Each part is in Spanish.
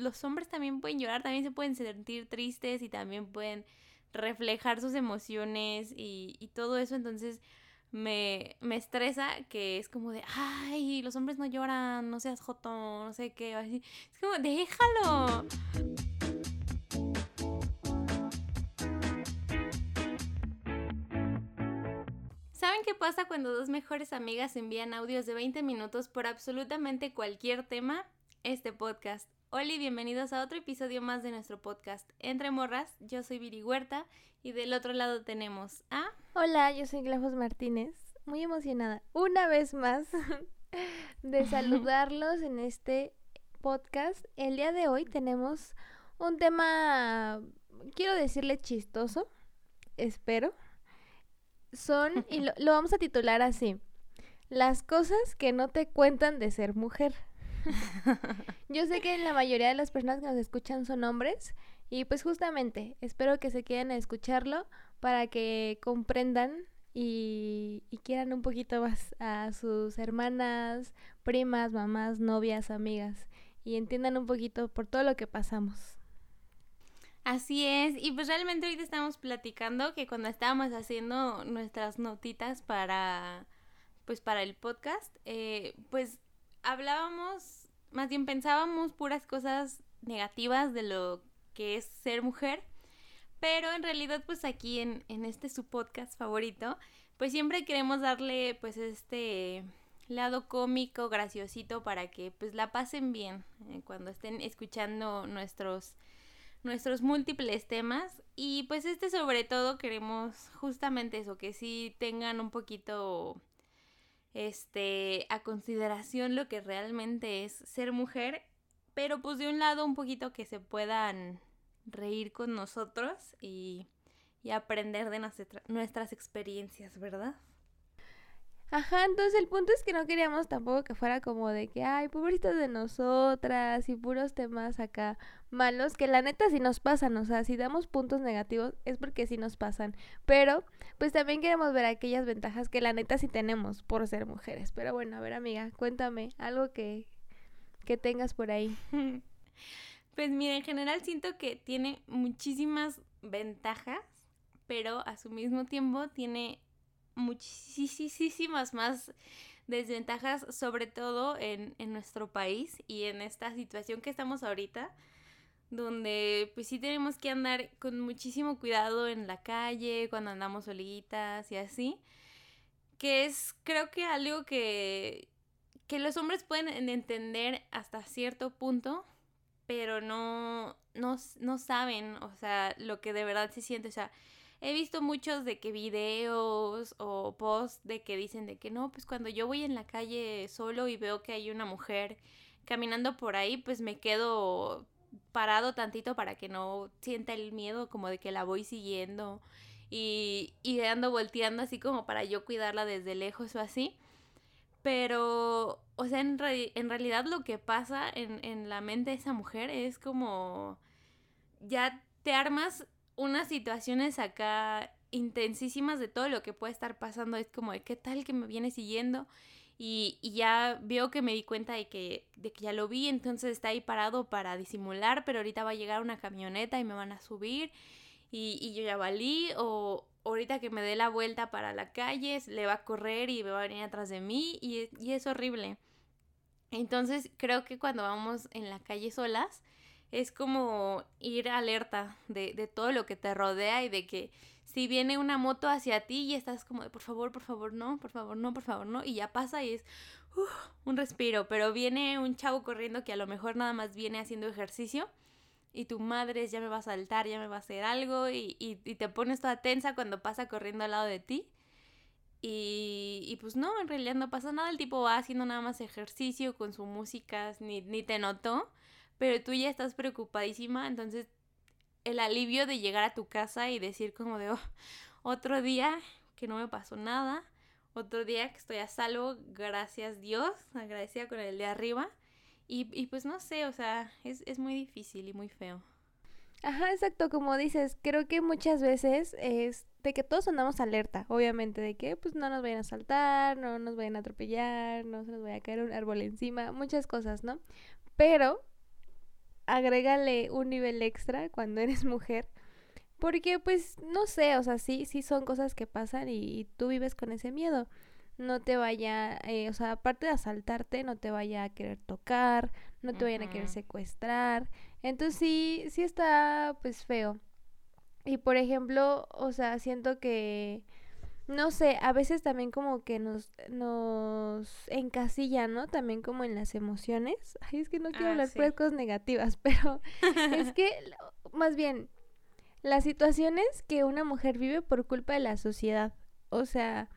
los hombres también pueden llorar, también se pueden sentir tristes y también pueden reflejar sus emociones y, todo eso. Entonces me, me estresa que es como de, ay, los hombres no lloran, no seas jotón, no sé qué. Así. Es como, déjalo. ¿Saben qué pasa cuando dos mejores amigas envían audios de 20 minutos por absolutamente cualquier tema? Este podcast. Hola y bienvenidos a otro episodio más de nuestro podcast Entre Morras. Yo soy Viri Huerta y del otro lado tenemos a... Hola, yo soy Glafos Martínez. Muy emocionada una vez más de saludarlos en este podcast. El día de hoy tenemos un tema, quiero decirle chistoso, espero son, y lo, lo vamos a titular así, las cosas que no te cuentan de ser mujer. Yo sé que la mayoría de las personas que nos escuchan son hombres y pues justamente espero que se queden a escucharlo para que comprendan y, quieran un poquito más a sus hermanas, primas, mamás, novias, amigas y entiendan un poquito por todo lo que pasamos. Así es, y pues realmente ahorita estamos platicando que cuando estábamos haciendo nuestras notitas para, pues para el podcast, eh, pues hablábamos, más bien pensábamos puras cosas negativas de lo que es ser mujer, pero en realidad pues aquí en, en este su podcast favorito, pues siempre queremos darle pues este lado cómico, graciosito para que pues la pasen bien eh, cuando estén escuchando nuestros nuestros múltiples temas. Y pues este sobre todo queremos justamente eso, que sí tengan un poquito este a consideración lo que realmente es ser mujer, pero pues de un lado un poquito que se puedan reír con nosotros y, y aprender de nuestras experiencias, ¿verdad? Ajá, entonces el punto es que no queríamos tampoco que fuera como de que, ay, pobrecitas de nosotras y puros temas acá malos, que la neta sí nos pasan, o sea, si damos puntos negativos es porque sí nos pasan, pero pues también queremos ver aquellas ventajas que la neta sí tenemos por ser mujeres. Pero bueno, a ver amiga, cuéntame algo que, que tengas por ahí. Pues mira, en general siento que tiene muchísimas ventajas, pero a su mismo tiempo tiene muchísimas más desventajas, sobre todo en, en, nuestro país y en esta situación que estamos ahorita, donde pues sí tenemos que andar con muchísimo cuidado en la calle, cuando andamos solitas y así, que es creo que algo que, que los hombres pueden entender hasta cierto punto, pero no, no, no saben, o sea, lo que de verdad se siente, o sea, he visto muchos de que videos o posts de que dicen de que no, pues cuando yo voy en la calle solo y veo que hay una mujer caminando por ahí, pues me quedo parado tantito para que no sienta el miedo como de que la voy siguiendo y, y ando volteando así como para yo cuidarla desde lejos o así. Pero, o sea, en, en realidad lo que pasa en, en la mente de esa mujer es como ya te armas unas situaciones acá intensísimas de todo lo que puede estar pasando. Es como de qué tal que me viene siguiendo. Y, y, ya veo que me di cuenta de que, de que ya lo vi, entonces está ahí parado para disimular, pero ahorita va a llegar una camioneta y me van a subir y, y yo ya valí, o ahorita que me dé la vuelta para la calle, le va a correr y me va a venir atrás de mí y, y es horrible. Entonces creo que cuando vamos en la calle solas, es como ir alerta de, de, todo lo que te rodea y de que si viene una moto hacia ti y estás como de por favor, por favor, no, por favor, no, por favor, no, y ya pasa y es un respiro, pero viene un chavo corriendo que a lo mejor nada más viene haciendo ejercicio y tu madre ya me va a saltar, ya me va a hacer algo y, y, y te pones toda tensa cuando pasa corriendo al lado de ti. Y, y, pues no, en realidad no pasa nada, el tipo va haciendo nada más ejercicio con su música, ni, ni te notó pero tú ya estás preocupadísima, entonces el alivio de llegar a tu casa y decir como de, oh, otro día que no me pasó nada, otro día que estoy a salvo, gracias Dios, agradecida con el de arriba. Y, y pues no sé, o sea, es, es muy difícil y muy feo. Ajá, exacto, como dices, creo que muchas veces es de que todos andamos alerta, obviamente, de que pues no nos vayan a saltar, no nos vayan a atropellar, no se nos vaya a caer un árbol encima, muchas cosas, ¿no? Pero agrégale un nivel extra cuando eres mujer. Porque pues no sé, o sea, sí, sí son cosas que pasan y, tú vives con ese miedo. No te vaya, eh, o sea, aparte de asaltarte, no te vaya a querer tocar, no te vayan a querer secuestrar. Entonces sí, sí está pues feo. Y por ejemplo, o sea, siento que no sé, a veces también como que nos, nos encasilla, ¿no? También como en las emociones. Ay, es que no quiero ah, hablar de cosas negativas, pero es que, más bien, las situaciones que una mujer vive por culpa de la sociedad. O sea,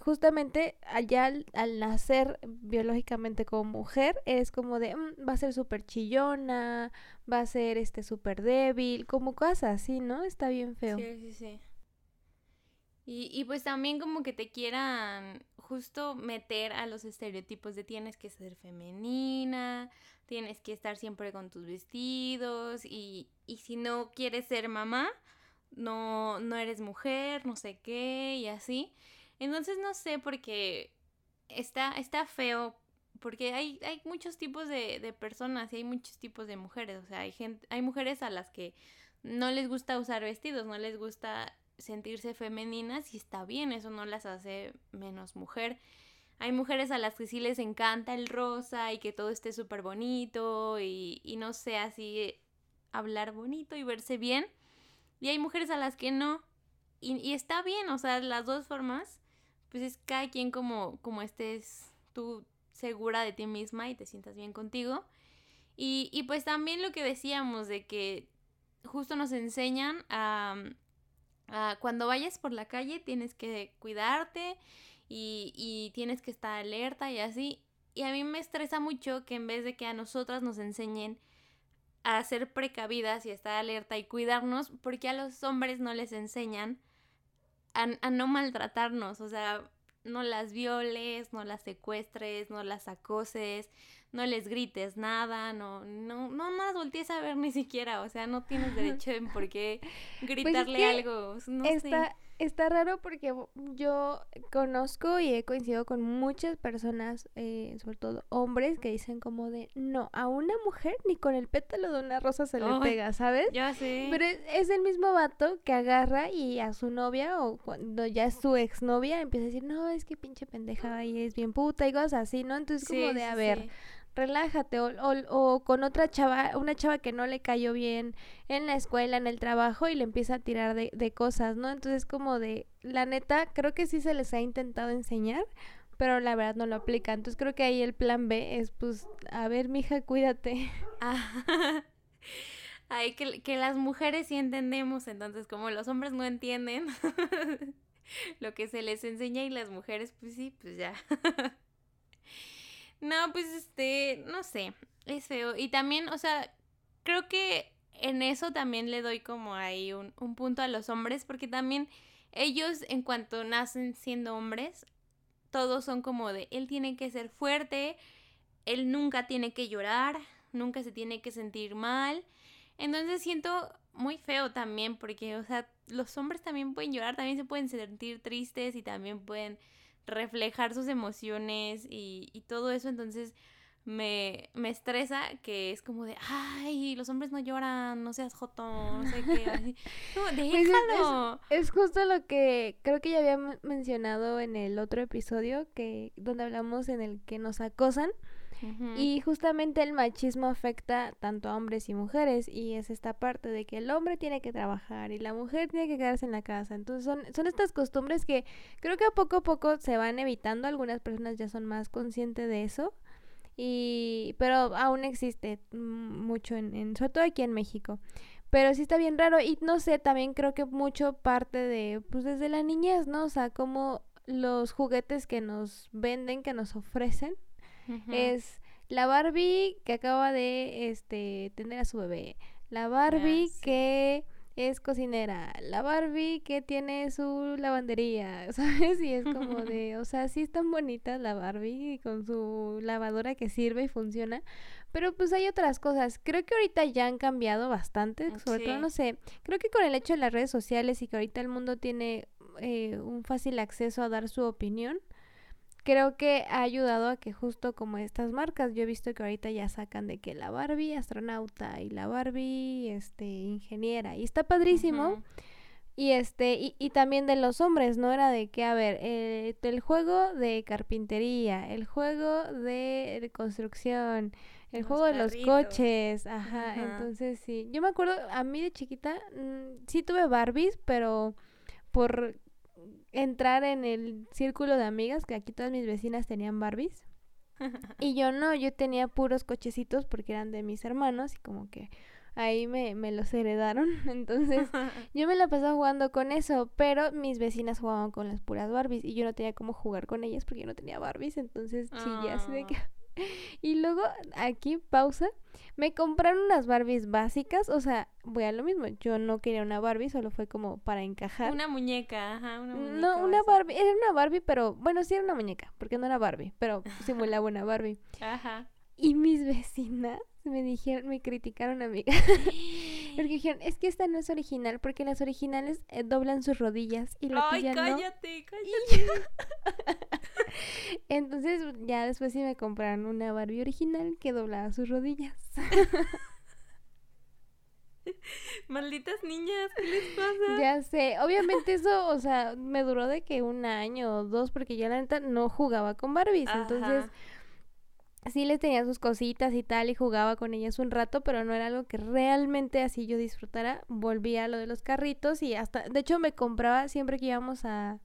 justamente allá al, nacer biológicamente como mujer, es como de, mm, va a ser súper chillona, va a ser este súper débil, como cosas así, ¿no? Está bien feo. Sí, sí, sí. Y, y pues también como que te quieran justo meter a los estereotipos de tienes que ser femenina, tienes que estar siempre con tus vestidos y, y si no quieres ser mamá, no, no eres mujer, no sé qué y así. Entonces no sé porque está, está feo porque hay, hay muchos tipos de, de, personas y hay muchos tipos de mujeres. O sea, hay gente, hay mujeres a las que no les gusta usar vestidos, no les gusta sentirse femeninas y está bien, eso no las hace menos mujer. Hay mujeres a las que sí les encanta el rosa y que todo esté súper bonito y, y no sé, así hablar bonito y verse bien. Y hay mujeres a las que no. Y, y, está bien, o sea, las dos formas, pues es cada quien como, como estés tú segura de ti misma y te sientas bien contigo. Y, y pues también lo que decíamos de que justo nos enseñan a, Ah, cuando vayas por la calle tienes que cuidarte y, y tienes que estar alerta y así. Y a mí me estresa mucho que en vez de que a nosotras nos enseñen a ser precavidas y estar alerta y cuidarnos, porque a los hombres no les enseñan a, a, no maltratarnos, o sea, no las violes, no las secuestres, no las acoses, no les grites nada, no, no, no más voltees a ver ni siquiera, o sea, no tienes derecho en por qué pues gritarle algo, no está, Está raro porque yo conozco y he coincidido con muchas personas, eh, sobre todo hombres, que dicen como de, no, a una mujer ni con el pétalo de una rosa se le pega, ¿sabes? Ya sé. Pero es, el mismo vato que agarra y a su novia o cuando ya es su exnovia empieza a decir, no, es que pinche pendeja y es bien puta y cosas así, ¿no? Entonces como de, a ver relájate o, o, con otra chava, una chava que no le cayó bien en la escuela, en el trabajo y le empieza a tirar de, de cosas, ¿no? Entonces como de, la neta, creo que sí se les ha intentado enseñar, pero la verdad no lo aplica. Entonces creo que ahí el plan B es pues, a ver, mija, cuídate. Ah, ay, que, que las mujeres sí entendemos, entonces como los hombres no entienden lo que se les enseña y las mujeres pues sí, pues ya. No, pues este, no sé, es feo. Y también, o sea, creo que en eso también le doy como ahí un, un punto a los hombres, porque también ellos en cuanto nacen siendo hombres, todos son como de, él tiene que ser fuerte, él nunca tiene que llorar, nunca se tiene que sentir mal. Entonces siento muy feo también porque, o sea, los hombres también pueden llorar, también se pueden sentir tristes y también pueden reflejar sus emociones y, y todo eso, entonces me, me, estresa que es como de, ay, los hombres no lloran, no seas joto, no sé qué, así. Pues déjalo. es, justo lo que creo que ya había mencionado en el otro episodio, que donde hablamos en el que nos acosan. Y justamente el machismo afecta tanto a hombres y mujeres y es esta parte de que el hombre tiene que trabajar y la mujer tiene que quedarse en la casa. Entonces son, son estas costumbres que creo que a poco a poco se van evitando. Algunas personas ya son más conscientes de eso. Y, pero aún existe mucho en, en, sobre todo aquí en México. Pero sí está bien raro y no sé, también creo que mucho parte de, pues desde la niñez, ¿no? O sea, como los juguetes que nos venden, que nos ofrecen, es la Barbie que acaba de este tener a su bebé, la Barbie ah, que es cocinera, la Barbie que tiene su lavandería, ¿sabes? Y es como de, o sea, sí están bonitas la Barbie con su lavadora que sirve y funciona, pero pues hay otras cosas. Creo que ahorita ya han cambiado bastante, sobre todo, no sé, creo que con el hecho de las redes sociales y que ahorita el mundo tiene eh, un fácil acceso a dar su opinión, creo que ha ayudado a que justo como estas marcas, yo he visto que ahorita ya sacan de que la Barbie astronauta y la Barbie este ingeniera y está padrísimo. Y este, y, y, también de los hombres, ¿no? Era de que, a ver, eh, el juego de carpintería, el juego de, construcción, el juego de los coches, ajá, entonces sí. Yo me acuerdo, a mí de chiquita, mm, sí tuve Barbies, pero por entrar en el círculo de amigas, que aquí todas mis vecinas tenían Barbies. y yo no, yo tenía puros cochecitos porque eran de mis hermanos y como que ahí me, me los heredaron. Entonces yo me la pasaba jugando con eso, pero mis vecinas jugaban con las puras Barbies y yo no tenía cómo jugar con ellas porque yo no tenía Barbies. Entonces chillé así de que... Y luego aquí, pausa, me compraron unas Barbies básicas, o sea, voy a lo mismo, yo no quería una Barbie, solo fue como para encajar. Una muñeca, ajá, una muñeca. No, una Barbie, era una Barbie, pero bueno, sí era una muñeca, porque no era Barbie, pero simulaba una Barbie. Ajá. Y mis vecinas me dijeron, me criticaron a mí. porque dijeron, es que esta no es original, porque las originales eh, doblan sus rodillas y la Ay, cállate, cállate. Entonces ya después sí me compraron una Barbie original que doblaba sus rodillas. Malditas niñas, ¿qué les pasa? Ya sé, obviamente eso, o sea, me duró de que un año o dos porque ya la neta no jugaba con Barbies, entonces sí les tenía sus cositas y tal y jugaba con ellas un rato, pero no era algo que realmente así yo disfrutara. Volvía a lo de los carritos y hasta, de hecho me compraba siempre que íbamos a,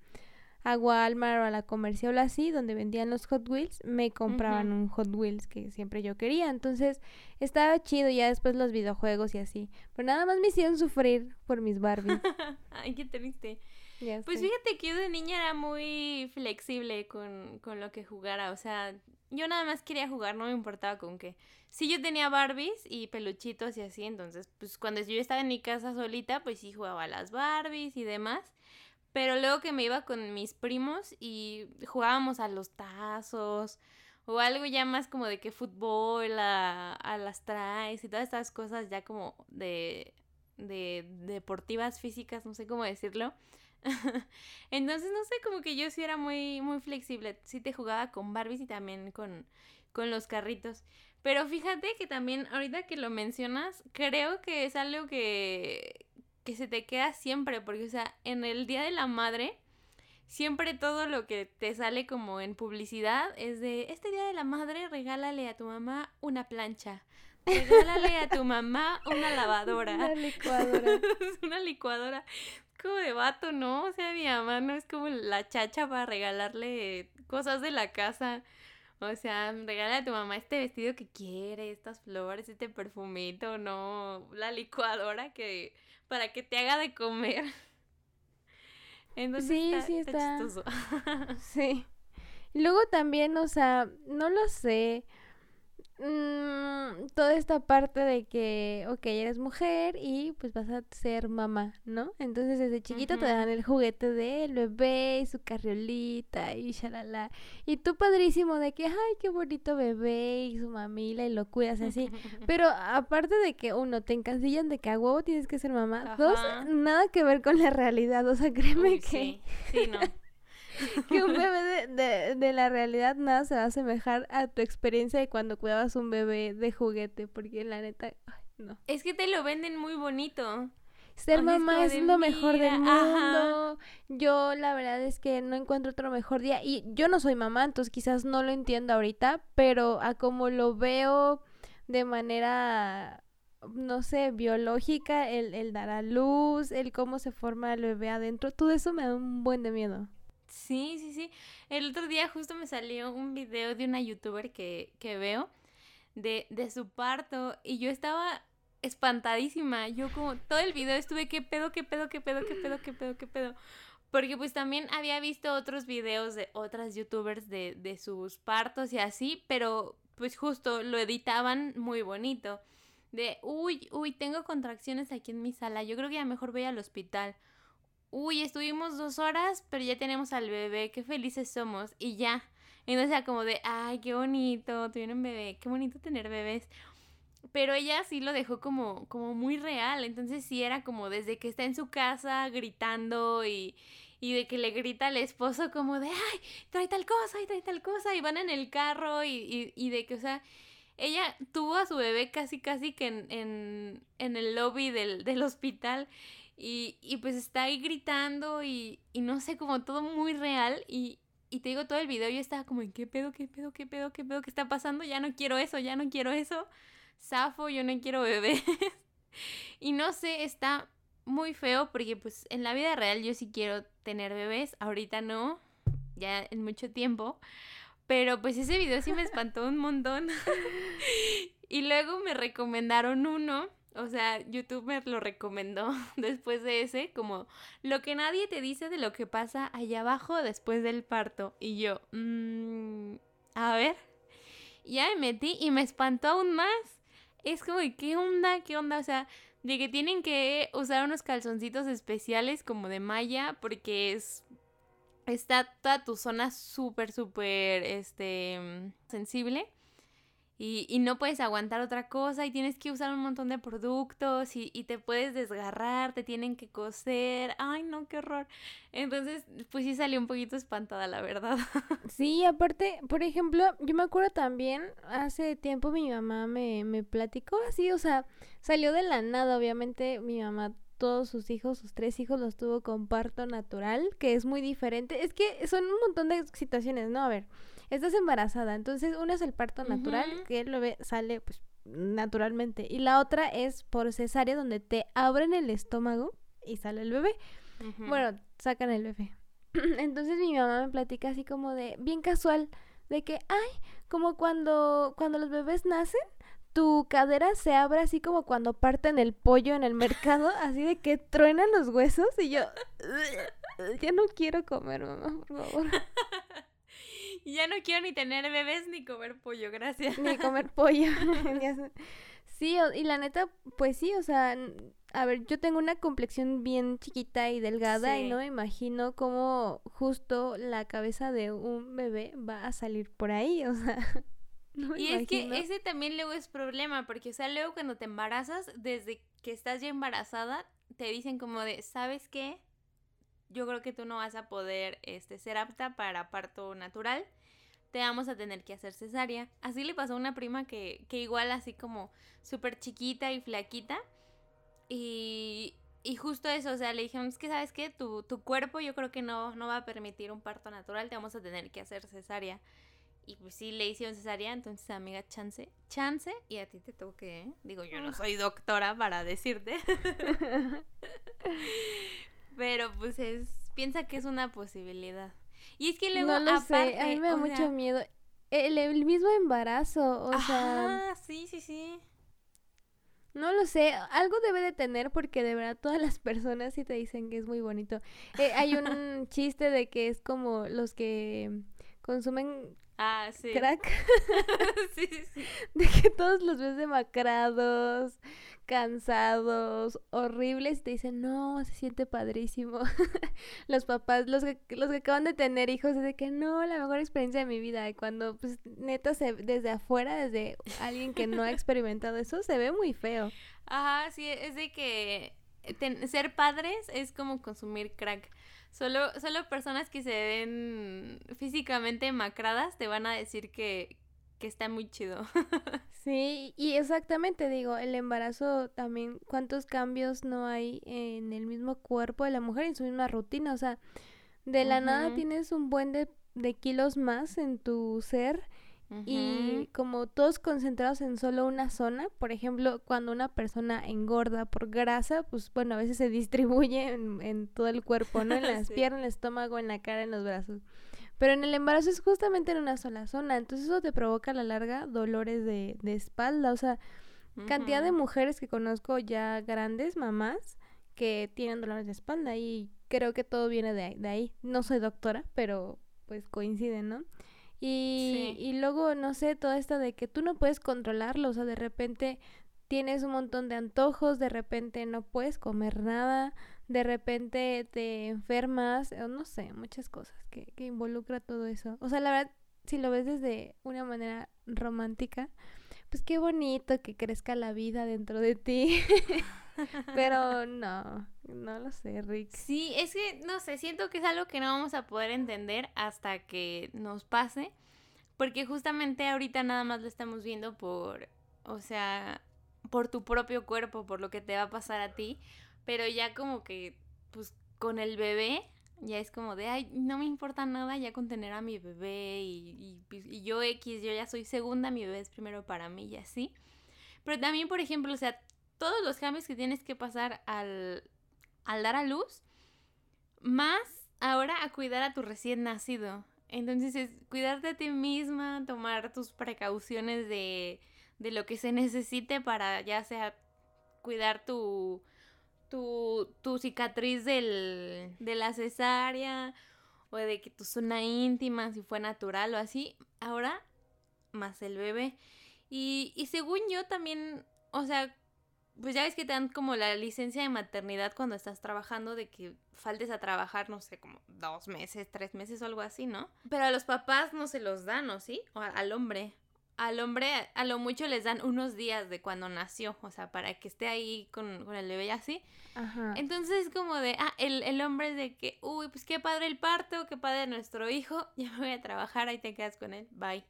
a Walmart o a la comercial así, donde vendían los Hot Wheels, me compraban un Hot Wheels que siempre yo quería. Entonces estaba chido ya después los videojuegos y así. Pero nada más me hicieron sufrir por mis Barbies. Ay, qué triste. Pues fíjate que yo de niña era muy flexible con, con lo que jugara. O sea, yo nada más quería jugar, no me importaba con qué. Sí, yo tenía Barbies y peluchitos y así, entonces, pues cuando yo estaba en mi casa solita, pues sí jugaba a las Barbies y demás. Pero luego que me iba con mis primos y jugábamos a los tazos o algo ya más como de que fútbol, a, a las traes y todas estas cosas ya como de, de deportivas físicas, no sé cómo decirlo. Entonces, no sé, como que yo sí era muy, muy flexible. Sí te jugaba con Barbies y también con, con los carritos. Pero fíjate que también, ahorita que lo mencionas, creo que es algo que, que se te queda siempre. Porque, o sea, en el Día de la Madre, siempre todo lo que te sale como en publicidad es de, este Día de la Madre, regálale a tu mamá una plancha. Regálale a tu mamá una lavadora. Una licuadora. una licuadora como de vato, ¿no? O sea, mi mamá no es como la chacha para regalarle cosas de la casa. O sea, regala a tu mamá este vestido que quiere, estas flores, este perfumito, no, la licuadora que para que te haga de comer. Entonces sí, sí está. sí. Luego también, o sea, no lo sé. Mm, toda esta parte de que, ok, eres mujer y pues vas a ser mamá, ¿no? Entonces desde chiquito te dan el juguete del bebé y su carriolita y shalala. Y tú padrísimo de que, ay, qué bonito bebé y su mamila y lo cuidas así. Pero aparte de que uno, te encasillan de que a huevo tienes que ser mamá. Dos, nada que ver con la realidad. O sea, créeme que... Sí, sí, no. que un bebé de, de, la realidad nada se va a asemejar a tu experiencia de cuando cuidabas un bebé de juguete, porque la neta, no. Es que te lo venden muy bonito. Ser mamá es, lo mejor del mundo. Yo la verdad es que no encuentro otro mejor día. Y yo no soy mamá, entonces quizás no lo entiendo ahorita, pero a como lo veo de manera no sé, biológica, el, el dar a luz, el cómo se forma el bebé adentro, todo eso me da un buen de miedo. Sí, sí, sí. El otro día justo me salió un video de una youtuber que, que veo de, de su parto y yo estaba espantadísima. Yo como todo el video estuve, ¿qué pedo, qué pedo, qué pedo, qué pedo, qué pedo, qué pedo? Porque pues también había visto otros videos de otras youtubers de, de sus partos y así, pero pues justo lo editaban muy bonito. De, uy, uy, tengo contracciones aquí en mi sala, yo creo que ya mejor voy al hospital uy, estuvimos dos horas, pero ya tenemos al bebé, qué felices somos, y ya. Entonces era como de, ay, qué bonito, tuvieron bebé, qué bonito tener bebés. Pero ella sí lo dejó como, como muy real, entonces sí era como desde que está en su casa gritando y, y de que le grita al esposo como de, ay, trae tal cosa y trae tal cosa y van en el carro y, y, de que, o sea, ella tuvo a su bebé casi, casi que en, en, en el lobby del, del hospital y, y, pues está ahí gritando y, y no sé, como todo muy real y, y te digo todo el video, yo estaba como, ¿qué pedo, qué pedo, qué pedo, qué pedo, qué está pasando? Ya no quiero eso, ya no quiero eso. Zafo, yo no quiero bebés. y no sé, está muy feo porque pues en la vida real yo sí quiero tener bebés, ahorita no, ya en mucho tiempo. Pero pues ese video sí me espantó un montón. y luego me recomendaron uno o sea, YouTube lo recomendó después de ese, como lo que nadie te dice de lo que pasa allá abajo después del parto. Y yo, mmm, a ver, ya me metí y me espantó aún más. Es como, ¿qué onda? ¿Qué onda? O sea, de que tienen que usar unos calzoncitos especiales como de malla porque es... Está toda tu zona súper, súper, este, sensible y, no puedes aguantar otra cosa y tienes que usar un montón de productos y, te puedes desgarrar, te tienen que coser. Ay, no, qué horror. Entonces, pues sí salí un poquito espantada, la verdad. Sí, aparte, por ejemplo, yo me acuerdo también, hace tiempo mi mamá me, me platicó así, o sea, salió de la nada, obviamente mi mamá todos sus hijos, sus tres hijos los tuvo con parto natural, que es muy diferente. Es que son un montón de situaciones, ¿no? A ver, estás embarazada. Entonces, uno es el parto natural, que el bebé sale pues naturalmente. Y la otra es por cesárea, donde te abren el estómago y sale el bebé. Bueno, sacan el bebé. Entonces mi mamá me platica así como de, bien casual, de que, ay, como cuando, cuando los bebés nacen, tu cadera se abre así como cuando parten el pollo en el mercado, así de que truenan los huesos y yo, ya no quiero comer, mamá, por favor. ya no quiero ni tener bebés ni comer pollo, gracias. Ni comer pollo. sí, y la neta, pues sí, o sea, a ver, yo tengo una complexión bien chiquita y delgada y no me imagino cómo justo la cabeza de un bebé va a salir por ahí, o sea. y es que ese también luego es problema, porque, o sea, luego cuando te embarazas, desde que estás ya embarazada, te dicen como de, ¿sabes qué? Yo creo que tú no vas a poder este, ser apta para parto natural. Te vamos a tener que hacer cesárea. Así le pasó a una prima que, que igual así como súper chiquita y flaquita. Y, y justo eso, o sea, le dijeron, es que sabes qué, tu, tu cuerpo yo creo que no, no va a permitir un parto natural, te vamos a tener que hacer cesárea. Y pues sí, le hicieron cesárea, entonces amiga, chance, chance, y a ti te toque, ¿eh? Digo, yo no ah. soy doctora para decirte. Pero pues es, piensa que es una posibilidad. Y es que luego no lo sé, a mí me da mucho miedo. El, mismo embarazo, o sea. Ah, sí, sí, sí. No lo sé, algo debe de tener porque de verdad todas las personas sí te dicen que es muy bonito. Eh, hay un chiste de que es como los que consumen ah, sí. crack. sí, sí. De que todos los ves demacrados, cansados, horribles, y te dicen, no, se siente padrísimo. los papás, los que, los que acaban de tener hijos, es de que no, la mejor experiencia de mi vida. Y cuando, pues, neta, se, desde afuera, desde alguien que no ha experimentado eso, se ve muy feo. Ajá, sí, es de que ser padres es como consumir crack. Solo, solo personas que se ven físicamente macradas te van a decir que, que está muy chido. sí, y exactamente digo, el embarazo también, cuántos cambios no hay en el mismo cuerpo de la mujer, en su misma rutina, o sea, de la nada tienes un buen de, de, kilos más en tu ser y como todos concentrados en solo una zona, por ejemplo, cuando una persona engorda por grasa, pues bueno, a veces se distribuye en, en todo el cuerpo, ¿no? En las piernas, en el estómago, en la cara, en los brazos. Pero en el embarazo es justamente en una sola zona, entonces eso te provoca a la larga dolores de, de espalda, o sea, cantidad de mujeres que conozco ya grandes, mamás, que tienen dolores de espalda y creo que todo viene de, de ahí. No soy doctora, pero pues coincide, ¿no? Y, y luego, no sé, todo esto de que tú no puedes controlarlo, o sea, de repente tienes un montón de antojos, de repente no puedes comer nada, de repente te enfermas, o no sé, muchas cosas que, que involucra todo eso. O sea, la verdad, si lo ves desde una manera romántica, pues qué bonito que crezca la vida dentro de ti. Pero no, no lo sé, Rick. Sí, es que, no sé, siento que es algo que no vamos a poder entender hasta que nos pase. Porque justamente ahorita nada más lo estamos viendo por, o sea, por tu propio cuerpo, por lo que te va a pasar a ti. Pero ya como que, pues con el bebé, ya es como de, ay, no me importa nada ya con tener a mi bebé y, y, yo X, yo ya soy segunda, mi bebé es primero para mí y así. Pero también, por ejemplo, o sea, todos los cambios que tienes que pasar al, al dar a luz, más ahora a cuidar a tu recién nacido. Entonces es cuidarte a ti misma, tomar tus precauciones de, de lo que se necesite para ya sea cuidar tu, tu, tu cicatriz del, de la cesárea o de que tu zona íntima, si fue natural o así. Ahora, más el bebé. Y, y según yo también, o sea, pues ya ves que te dan como la licencia de maternidad cuando estás trabajando, de que faltes a trabajar, no sé, como dos meses, tres meses o algo así, ¿no? Pero a los papás no se los dan, ¿o sí? O al hombre. Al hombre a lo mucho les dan unos días de cuando nació, o sea, para que esté ahí con, con el bebé y así. Ajá. Entonces es como de, ah, el, el hombre es de que, uy, pues qué padre el parto, qué padre nuestro hijo, ya me voy a trabajar, ahí te quedas con él, bye.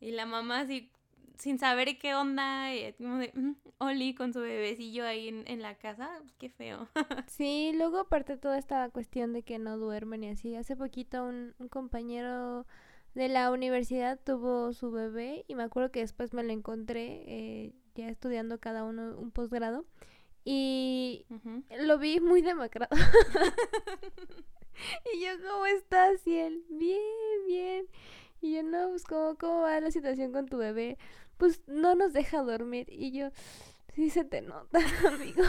Y la mamá así, sin saber qué onda, y como de, mm, Oli con su bebecillo ahí en, la casa, pues, qué feo. sí, luego aparte toda esta cuestión de que no duermen y así, hace poquito un, compañero de la universidad tuvo su bebé y me acuerdo que después me lo encontré eh, ya estudiando cada uno un posgrado y lo vi muy demacrado. y yo, ¿cómo estás? Y él, bien, bien. Y yo, no, pues, ¿cómo, ¿cómo va la situación con tu bebé? Pues no nos deja dormir. Y yo, sí se te nota, amigo.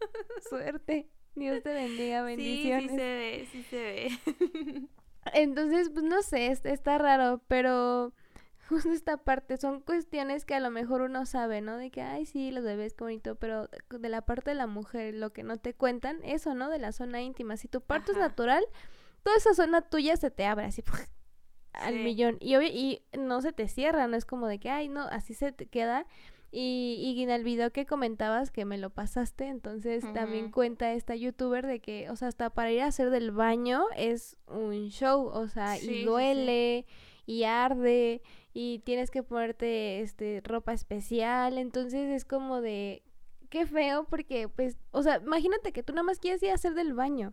Suerte. Dios te bendiga, bendiciones. Sí, sí se ve, sí se ve. Entonces, pues no sé, está raro, pero justo esta parte son cuestiones que a lo mejor uno sabe, ¿no? De que, ay, sí, los bebés, qué bonito, pero de la parte de la mujer, lo que no te cuentan, eso, ¿no? De la zona íntima. Si tu parto es natural, toda esa zona tuya se te abre así al millón. Y, y no se te cierra, no es como de que, ay, no, así se te queda. Y, y en el video que comentabas que me lo pasaste, entonces también cuenta esta youtuber de que, o sea, hasta para ir a hacer del baño es un show, o sea, y duele, y arde, y tienes que ponerte este ropa especial, entonces es como de qué feo porque pues, o sea, imagínate que tú nada más quieres ir a hacer del baño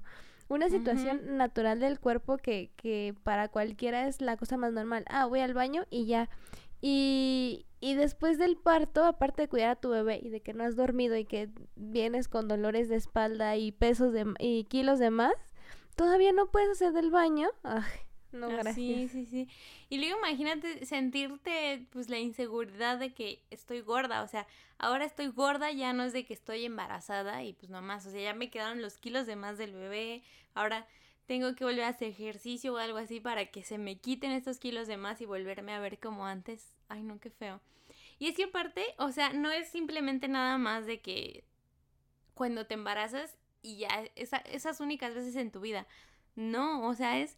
una situación natural del cuerpo que, que para cualquiera es la cosa más normal. Ah, voy al baño y ya. Y, y después del parto, aparte de cuidar a tu bebé y de que no has dormido y que vienes con dolores de espalda y pesos de, y kilos de más, todavía no puedes hacer del baño. Ay, no, ah, gracias. Sí, sí, sí. Y luego imagínate sentirte pues la inseguridad de que estoy gorda, o sea, ahora estoy gorda, ya no es de que estoy embarazada y pues nomás, o sea, ya me quedaron los kilos de más del bebé, ahora tengo que volver a hacer ejercicio o algo así para que se me quiten estos kilos de más y volverme a ver como antes. Ay, no, qué feo. Y es que aparte, o sea, no es simplemente nada más de que cuando te embarazas y ya esas únicas veces en tu vida. No, o sea, es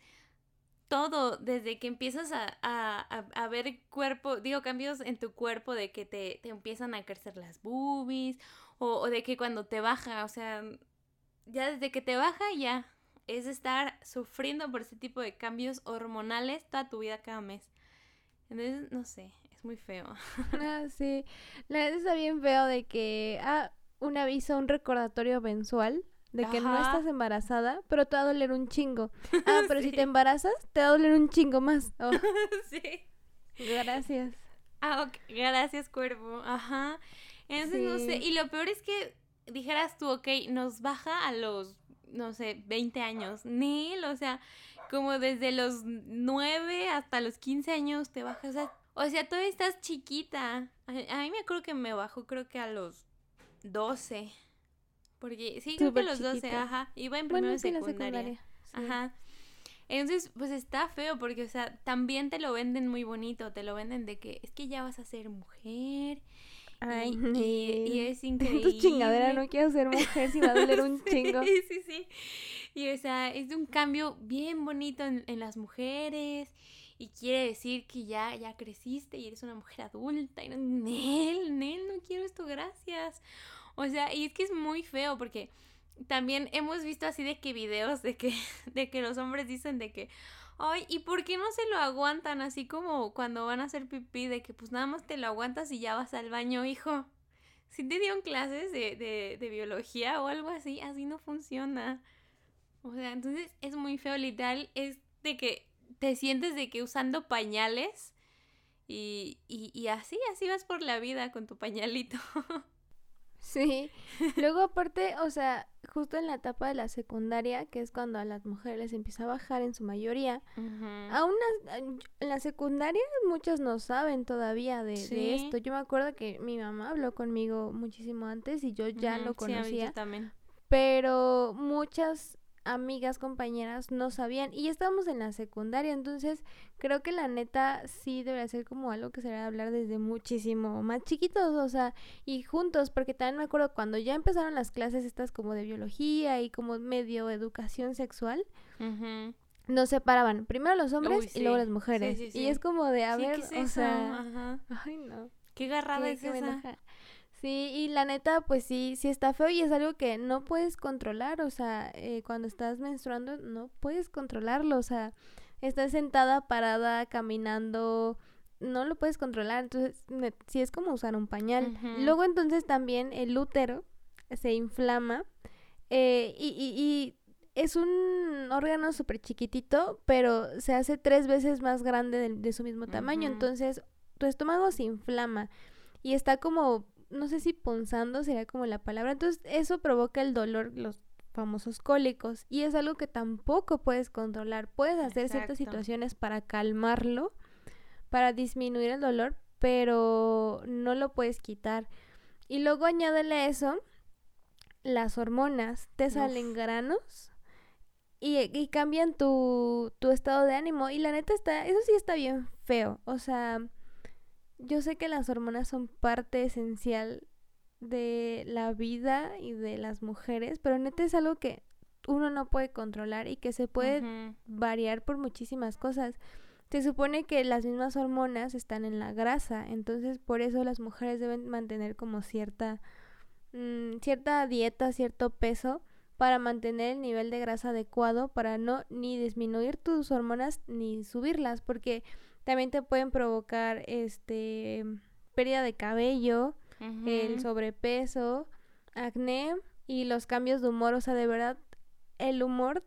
todo, desde que empiezas a, a, a, ver cuerpo, digo, cambios en tu cuerpo de que te, te empiezan a crecer las boobies o, de que cuando te baja, o sea, ya desde que te baja ya es estar sufriendo por ese tipo de cambios hormonales toda tu vida cada mes. Entonces, no sé, es muy feo. Ah, sí. La verdad está bien feo de que, ah, un aviso, un recordatorio mensual de que no estás embarazada, pero te va a doler un chingo. Ah, pero si te embarazas, te va a doler un chingo más. Oh. sí. Gracias. Ah, ok. Gracias, cuerpo. Ajá. Entonces, no sé. Y lo peor es que dijeras tú, ok, nos baja a los, no sé, 20 años. Nil, o sea, como desde los 9 hasta los 15 años te baja. O sea, o sea todavía estás chiquita. A, a mí me acuerdo que me bajó, creo que a los 12. Porque sí, creo que los 12, ajá. Iba en primero bueno, secundaria. Ajá. Entonces, pues está feo porque, o sea, también te lo venden muy bonito, te lo venden de que es que ya vas a ser mujer. Ay, y, y, es increíble. Tu chingadera, no quiero ser mujer si va a doler un chingo. Sí, sí, sí. Y, o sea, es un cambio bien bonito en, en las mujeres y quiere decir que ya, ya creciste y eres una mujer adulta. Y no, Nel, Nel, no quiero esto, gracias. O sea, y es que es muy feo porque también hemos visto así de que videos de que, de que los hombres dicen de que, ay, ¿y por qué no se lo aguantan? Así como cuando van a hacer pipí, de que pues nada más te lo aguantas y ya vas al baño, hijo. Si te dieron clases de, de, de biología o algo así, así no funciona. O sea, entonces es muy feo, literal, es de que te sientes de que usando pañales y, y, y así, así vas por la vida con tu pañalito. Sí. Luego aparte, o sea, justo en la etapa de la secundaria, que es cuando a las mujeres les empieza a bajar en su mayoría, aún en la secundaria muchos no saben todavía de, esto. Yo me acuerdo que mi mamá habló conmigo muchísimo antes y yo ya lo conocía. también. Pero muchas amigas, compañeras no sabían y ya estábamos en la secundaria, entonces creo que la neta sí debería ser como algo que se debe hablar desde muchísimo más chiquitos, o sea, y juntos, porque también me acuerdo cuando ya empezaron las clases estas como de biología y como medio educación sexual. Nos separaban, primero los hombres y luego las mujeres. y es como de, a ver, o sea, ay no. Qué garrada es esa. Sí, y la neta, pues sí, sí está feo y es algo que no puedes controlar, o sea, eh, cuando estás menstruando no puedes controlarlo, o sea, estás sentada, parada, caminando, no lo puedes controlar, entonces sí es como usar un pañal. Luego entonces también el útero se inflama eh, y, y, y es un órgano súper chiquitito, pero se hace tres veces más grande de, su mismo tamaño, entonces tu estómago se inflama y está como no sé si punzando sería como la palabra. Entonces eso provoca el dolor, los famosos cólicos. Y es algo que tampoco puedes controlar. Puedes hacer ciertas situaciones para calmarlo, para disminuir el dolor, pero no lo puedes quitar. Y luego añádele a eso las hormonas, te salen granos y, y cambian tu, tu estado de ánimo. Y la neta está, eso sí está bien feo. O sea, yo sé que las hormonas son parte esencial de la vida y de las mujeres, pero neta es algo que uno no puede controlar y que se puede variar por muchísimas cosas. Se supone que las mismas hormonas están en la grasa, entonces por eso las mujeres deben mantener como cierta mm, cierta dieta, cierto peso para mantener el nivel de grasa adecuado para no ni disminuir tus hormonas ni subirlas, porque también te pueden provocar este pérdida de cabello, el sobrepeso, acné y los cambios de humor. O sea, de verdad, el humor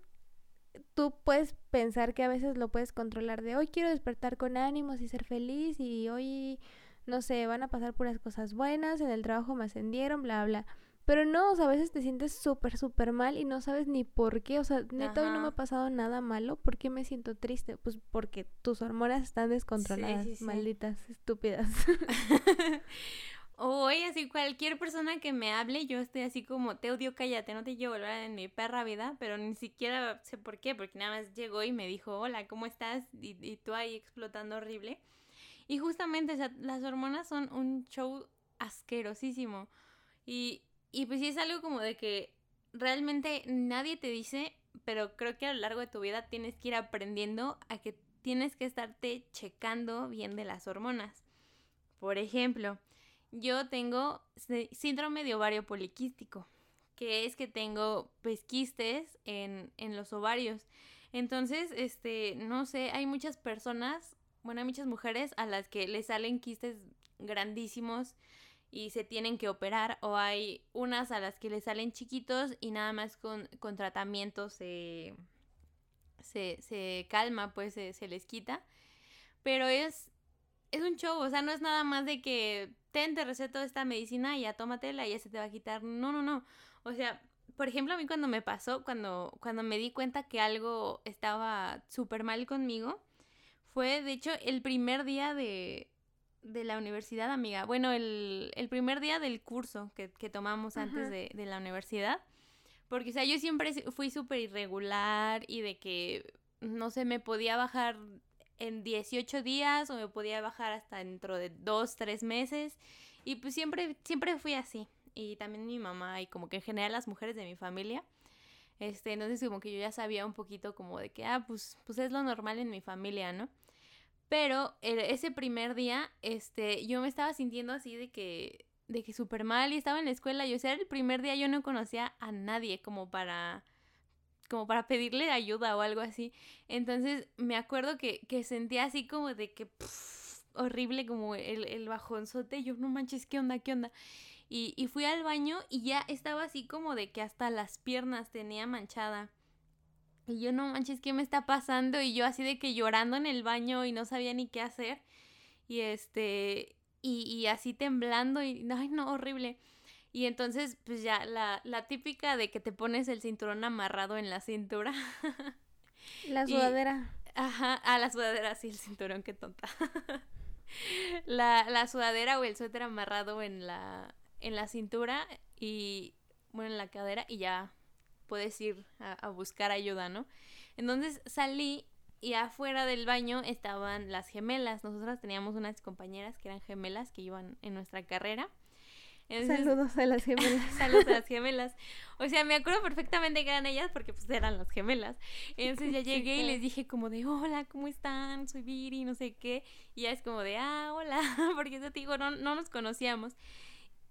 tú puedes pensar que a veces lo puedes controlar de hoy quiero despertar con ánimos y ser feliz y hoy no sé, van a pasar puras cosas buenas, en el trabajo me ascendieron, bla bla. Pero no, o sea, a veces te sientes súper, súper mal y no sabes ni por qué. O sea, neta, hoy no me ha pasado nada malo. ¿Por qué me siento triste? Pues porque tus hormonas están descontroladas, malditas, estúpidas. Hoy, así cualquier persona que me hable, yo estoy así como, te odio, cállate, no te quiero volver en mi perra vida, pero ni siquiera sé por qué, porque nada más llegó y me dijo, hola, ¿cómo estás? Y, y tú ahí explotando horrible. Y justamente, o sea, las hormonas son un show asquerosísimo. Y, y pues sí es algo como de que realmente nadie te dice, pero creo que a lo largo de tu vida tienes que ir aprendiendo a que tienes que estarte checando bien de las hormonas. Por ejemplo, yo tengo síndrome de ovario poliquístico, que es que tengo pesquistes en, en los ovarios. Entonces, este, no sé, hay muchas personas, bueno, hay muchas mujeres a las que les salen quistes grandísimos y se tienen que operar o hay unas a las que les salen chiquitos y nada más con, con tratamiento se, se, calma, pues se, se, les quita. Pero es, es un show, o sea, no es nada más de que ten, te receto esta medicina y ya tómatela y ya se te va a quitar. No, no, no. O sea, por ejemplo, a mí cuando me pasó, cuando, cuando me di cuenta que algo estaba súper mal conmigo, fue de hecho el primer día de, de la universidad, amiga. Bueno, el, el primer día del curso que, que tomamos antes de, de, la universidad. Porque, o sea, yo siempre fui súper irregular y de que, no sé, me podía bajar en 18 días o me podía bajar hasta dentro de 2, 3 meses. Y pues siempre, siempre fui así. Y también mi mamá y como que en general las mujeres de mi familia. Este, entonces como que yo ya sabía un poquito como de que, ah, pues, pues es lo normal en mi familia, ¿no? Pero ese primer día, este, yo me estaba sintiendo así de que, de que súper mal y estaba en la escuela. Yo, o sea, el primer día yo no conocía a nadie como para como para pedirle ayuda o algo así. Entonces me acuerdo que, que sentía así como de que horrible como el, el bajonzote. Yo no manches, ¿qué onda? ¿Qué onda? Y, y fui al baño y ya estaba así como de que hasta las piernas tenía manchada. Y yo no manches, ¿qué me está pasando? Y yo así de que llorando en el baño y no sabía ni qué hacer. Y este, y, y así temblando y, ay no, horrible. Y entonces, pues ya, la, la típica de que te pones el cinturón amarrado en la cintura. La sudadera. ajá, a la sudadera, sí, el cinturón, qué tonta. la, la sudadera o el suéter amarrado en la, en la cintura y, bueno, en la cadera y ya puedes ir a, a buscar ayuda, ¿no? Entonces salí y afuera del baño estaban las gemelas. Nosotras teníamos unas compañeras que eran gemelas que iban en nuestra carrera. saludos a las gemelas. saludos a las gemelas. O sea, me acuerdo perfectamente que eran ellas porque pues eran las gemelas. Entonces ya llegué y les dije como de, hola, ¿cómo están? Soy Viri, no sé qué. Y ya es como de, ah, hola, porque yo te digo, no, no nos conocíamos.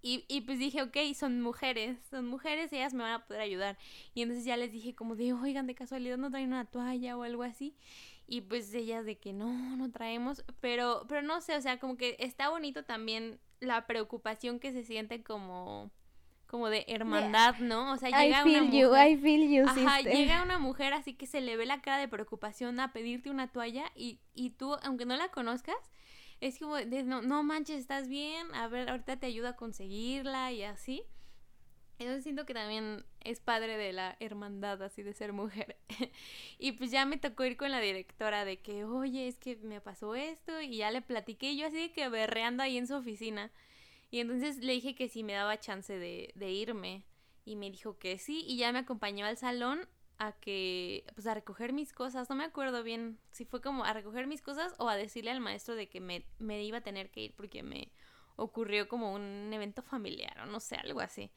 Y, y, pues dije, ok, son mujeres, son mujeres, ellas me van a poder ayudar. Y entonces ya les dije como de, oigan, de casualidad no traen una toalla o algo así. Y pues ellas de que no, no traemos. Pero, pero no sé, o sea, como que está bonito también la preocupación que se siente como como de hermandad, ¿no? O sea, llega una mujer, I feel you, ajá, llega una mujer así que se le ve la cara de preocupación a pedirte una toalla y, y tú, aunque no la conozcas, es como de, no, no manches, estás bien, a ver, ahorita te ayuda a conseguirla y así. Entonces siento que también es padre de la hermandad así de ser mujer. y pues ya me tocó ir con la directora de que, oye, es que me pasó esto y ya le platiqué yo así que berreando ahí en su oficina. Y entonces le dije que si me daba chance de irme. Y me dijo que sí y ya me acompañó al salón a que, pues a recoger mis cosas, no me acuerdo bien si fue como a recoger mis cosas o a decirle al maestro de que me, me iba a tener que ir porque me ocurrió como un evento familiar o no sé, algo así.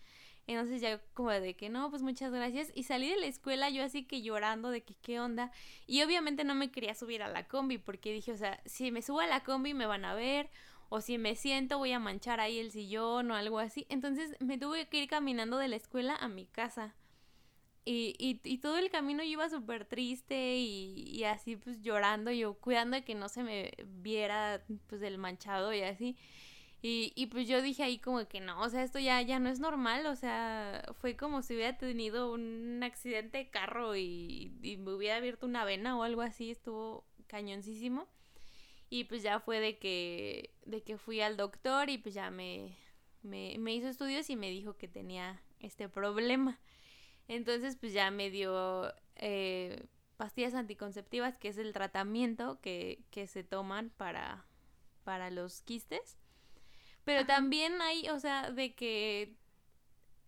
Entonces ya como de que no, pues muchas gracias. Y salí de la escuela yo así que llorando de que qué onda. Y obviamente no me quería subir a la combi porque dije, o sea, si me subo a la combi me van a ver. O si me siento voy a manchar ahí el sillón o algo así. Entonces me tuve que ir caminando de la escuela a mi casa. Y, y, y todo el camino yo iba súper triste y, y, así pues llorando, yo cuidando de que no se me viera pues el manchado y así. Y, pues yo dije ahí como que no, o sea, esto ya, ya no es normal, o sea, fue como si hubiera tenido un accidente de carro y, y me hubiera abierto una vena o algo así, estuvo cañoncísimo. Y pues ya fue de que, de que fui al doctor y pues ya me, me, me hizo estudios y me dijo que tenía este problema. Entonces, pues ya me dio eh, pastillas anticonceptivas, que es el tratamiento que, que se toman para, para los quistes. Pero también hay, o sea, de que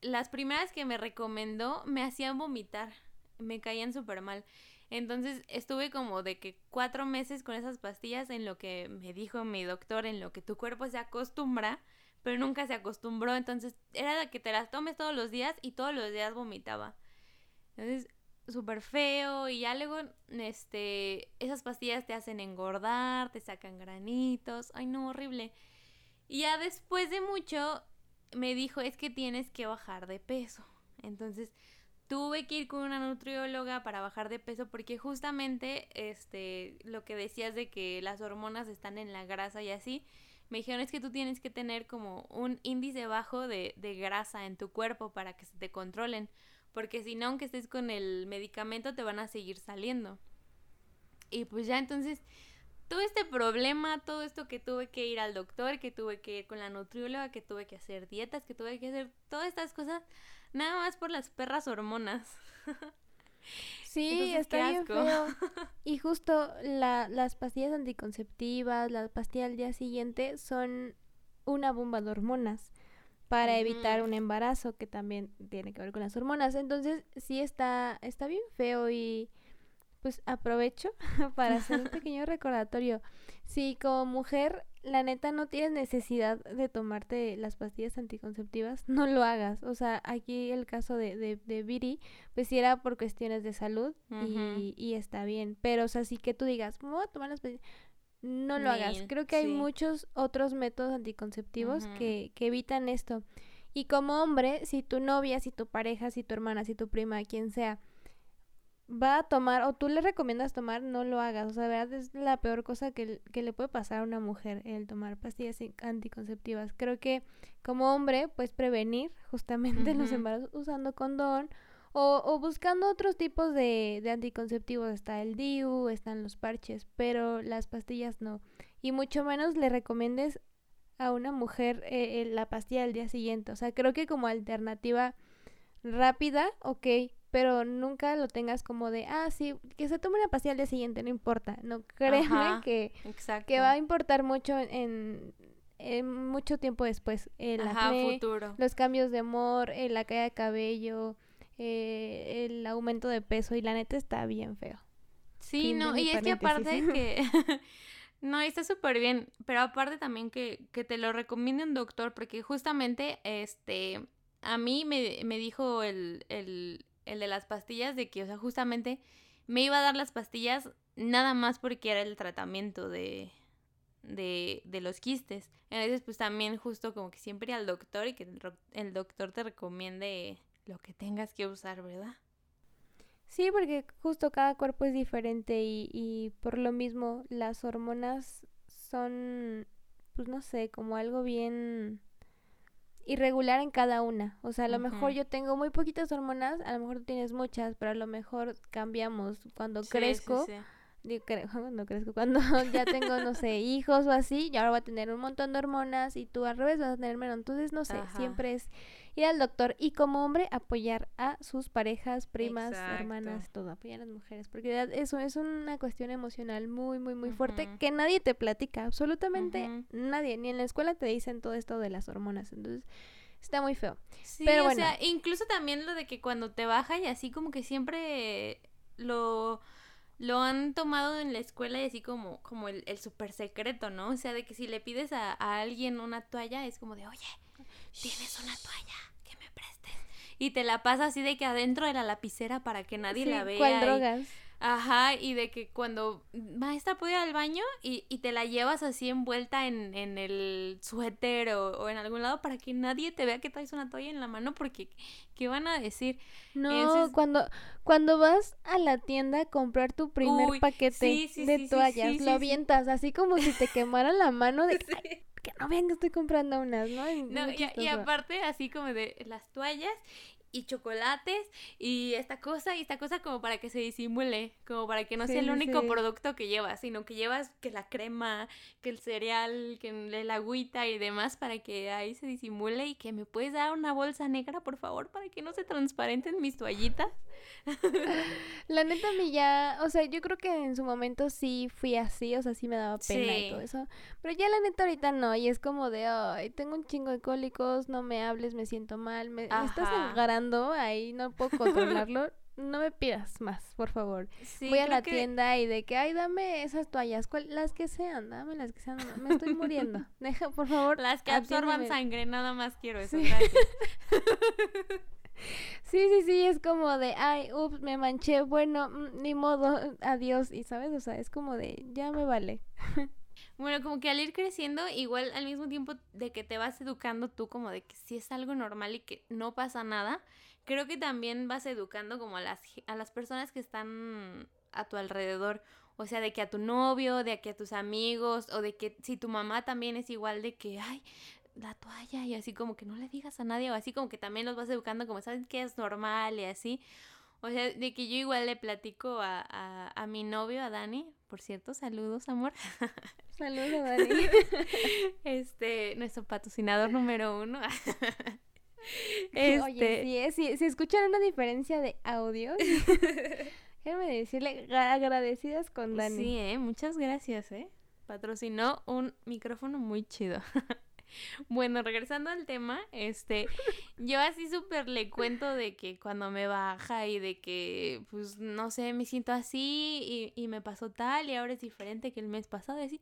las primeras que me recomendó me hacían vomitar, me caían súper mal. Entonces estuve como de que cuatro meses con esas pastillas en lo que me dijo mi doctor, en lo que tu cuerpo se acostumbra pero nunca se acostumbró, entonces era de que te las tomes todos los días y todos los días vomitaba. Entonces, súper feo y ya luego, este, esas pastillas te hacen engordar, te sacan granitos, ay no, horrible. Y ya después de mucho me dijo, es que tienes que bajar de peso. Entonces, tuve que ir con una nutrióloga para bajar de peso porque justamente este lo que decías de que las hormonas están en la grasa y así me dijeron es que tú tienes que tener como un índice bajo de, de grasa en tu cuerpo para que se te controlen, porque si no, aunque estés con el medicamento, te van a seguir saliendo. Y pues ya entonces, todo este problema, todo esto que tuve que ir al doctor, que tuve que ir con la nutrióloga, que tuve que hacer dietas, que tuve que hacer todas estas cosas, nada más por las perras hormonas. Sí, está bien feo. Y justo la, las pastillas anticonceptivas, las pastillas al día siguiente son una bomba de hormonas para evitar un embarazo que también tiene que ver con las hormonas. Entonces, sí está está bien feo y pues aprovecho para hacer un pequeño recordatorio. Si como mujer la neta no tienes necesidad de tomarte las pastillas anticonceptivas, no lo hagas. O sea, aquí el caso de, de, de Viri, pues sí era por cuestiones de salud y, y, está bien. Pero, o sea, sí que tú digas, voy a tomar las pastillas. no lo hagas. Creo que hay muchos otros métodos anticonceptivos que, que evitan esto. Y como hombre, si tu novia, si tu pareja, si tu hermana, si tu prima, quien sea, va a tomar o tú le recomiendas tomar, no lo hagas. O sea, verdad es la peor cosa que, que, le puede pasar a una mujer el tomar pastillas anticonceptivas. Creo que como hombre puedes prevenir justamente los embarazos usando condón o, o buscando otros tipos de, de, anticonceptivos. Está el DIU, están los parches, pero las pastillas no. Y mucho menos le recomiendes a una mujer eh, eh, la pastilla al día siguiente. O sea, creo que como alternativa rápida, ok, pero nunca lo tengas como de, ah, sí, que se tome una pastilla al día siguiente, no importa. No, créeme que, que va a importar mucho en, en mucho tiempo después. El Ajá, futuro. los cambios de humor, eh, la caída de cabello, eh, el aumento de peso, y la neta está bien feo. Sí, no, y es que aparte que... No, está súper bien, pero aparte también que, que, te lo recomiende un doctor, porque justamente, este, a mí me, me dijo el, el, el de las pastillas, de que, o sea, justamente me iba a dar las pastillas nada más porque era el tratamiento de, de, de los quistes. Entonces, pues también justo como que siempre ir al doctor y que el, doctor te recomiende lo que tengas que usar, ¿verdad? Sí, porque justo cada cuerpo es diferente y, y por lo mismo las hormonas son, pues no sé, como algo bien irregular en cada una. O sea, a lo mejor yo tengo muy poquitas hormonas, a lo mejor tú tienes muchas, pero a lo mejor cambiamos cuando crezco. Sí, Digo, cuando crezco, cuando ya tengo, no sé, hijos o así, y ahora voy a tener un montón de hormonas y tú al revés vas a tener menos. Entonces, no sé, siempre es ir al doctor y como hombre apoyar a sus parejas, primas, hermanas, todo, apoyar a las mujeres, porque eso es una cuestión emocional muy, muy, muy fuerte que nadie te platica, absolutamente nadie, ni en la escuela te dicen todo esto de las hormonas, entonces está muy feo. Sí, Pero bueno. o sea, incluso también lo de que cuando te baja y así como que siempre lo lo han tomado en la escuela y así como, como el, el super secreto, ¿no? O sea, de que si le pides a, a alguien una toalla es como de, oye, tienes una toalla que me prestes. Y te la pasa así de que adentro de la lapicera para que nadie la vea. ¿Cuál drogas? Ajá, y de que cuando maestra puede ir al baño y, y, te la llevas así envuelta en, en el suéter o, en algún lado para que nadie te vea que traes una toalla en la mano porque ¿qué van a decir? No, cuando, cuando vas a la tienda a comprar tu primer paquete de toallas, lo avientas así como si te quemara la mano de que no vean que estoy comprando unas, ¿no? no y, y, aparte así como de las toallas y chocolates y esta cosa y esta cosa como para que se disimule, como para que no sea el único producto que llevas, sino que llevas que la crema, que el cereal, que el agüita y demás para que ahí se disimule y que me puedes dar una bolsa negra, por favor, para que no se transparenten mis toallitas. la neta a mí ya, o sea, yo creo que en su momento sí fui así, o sea, sí me daba pena y todo eso, pero ya la neta ahorita no, y es como de, ay, tengo un chingo de cólicos, no me hables, me siento mal, me, me estás engarando, ahí no puedo controlarlo. no me pidas más, por favor. Voy a la tienda y de que, ay, dame esas toallas, las que sean, dame las que sean, me estoy muriendo. Deja, por favor. Las que absorban sangre, nada más quiero eso, Sí, sí, sí, es como de, ay, ups, me manché, bueno, mm, ni modo, adiós, y sabes, o sea, es como de, ya me vale. Bueno, como que al ir creciendo, igual al mismo tiempo de que te vas educando tú como de que si es algo normal y que no pasa nada, creo que también vas educando como a las, a las personas que están a tu alrededor. O sea, de que a tu novio, de que a tus amigos, o de que si tu mamá también es igual de que, ay, la toalla y así como que no le digas a nadie o así como que también los vas educando como sabes que es normal y así. O sea, de que yo igual le platico a, a, mi novio, a Dani, por cierto, saludos, amor. Saludos, Dani. este, nuestro patrocinador número uno. este... Oye, si, es, si, si escuchan una diferencia de audio, déjenme decirle agradecidas con Dani. Sí, eh, muchas gracias, eh. Patrocinó un micrófono muy chido. Bueno, regresando al tema, este, yo así súper le cuento de que cuando me baja y de que, pues, no sé, me siento así y, me pasó tal y ahora es diferente que el mes pasado y así.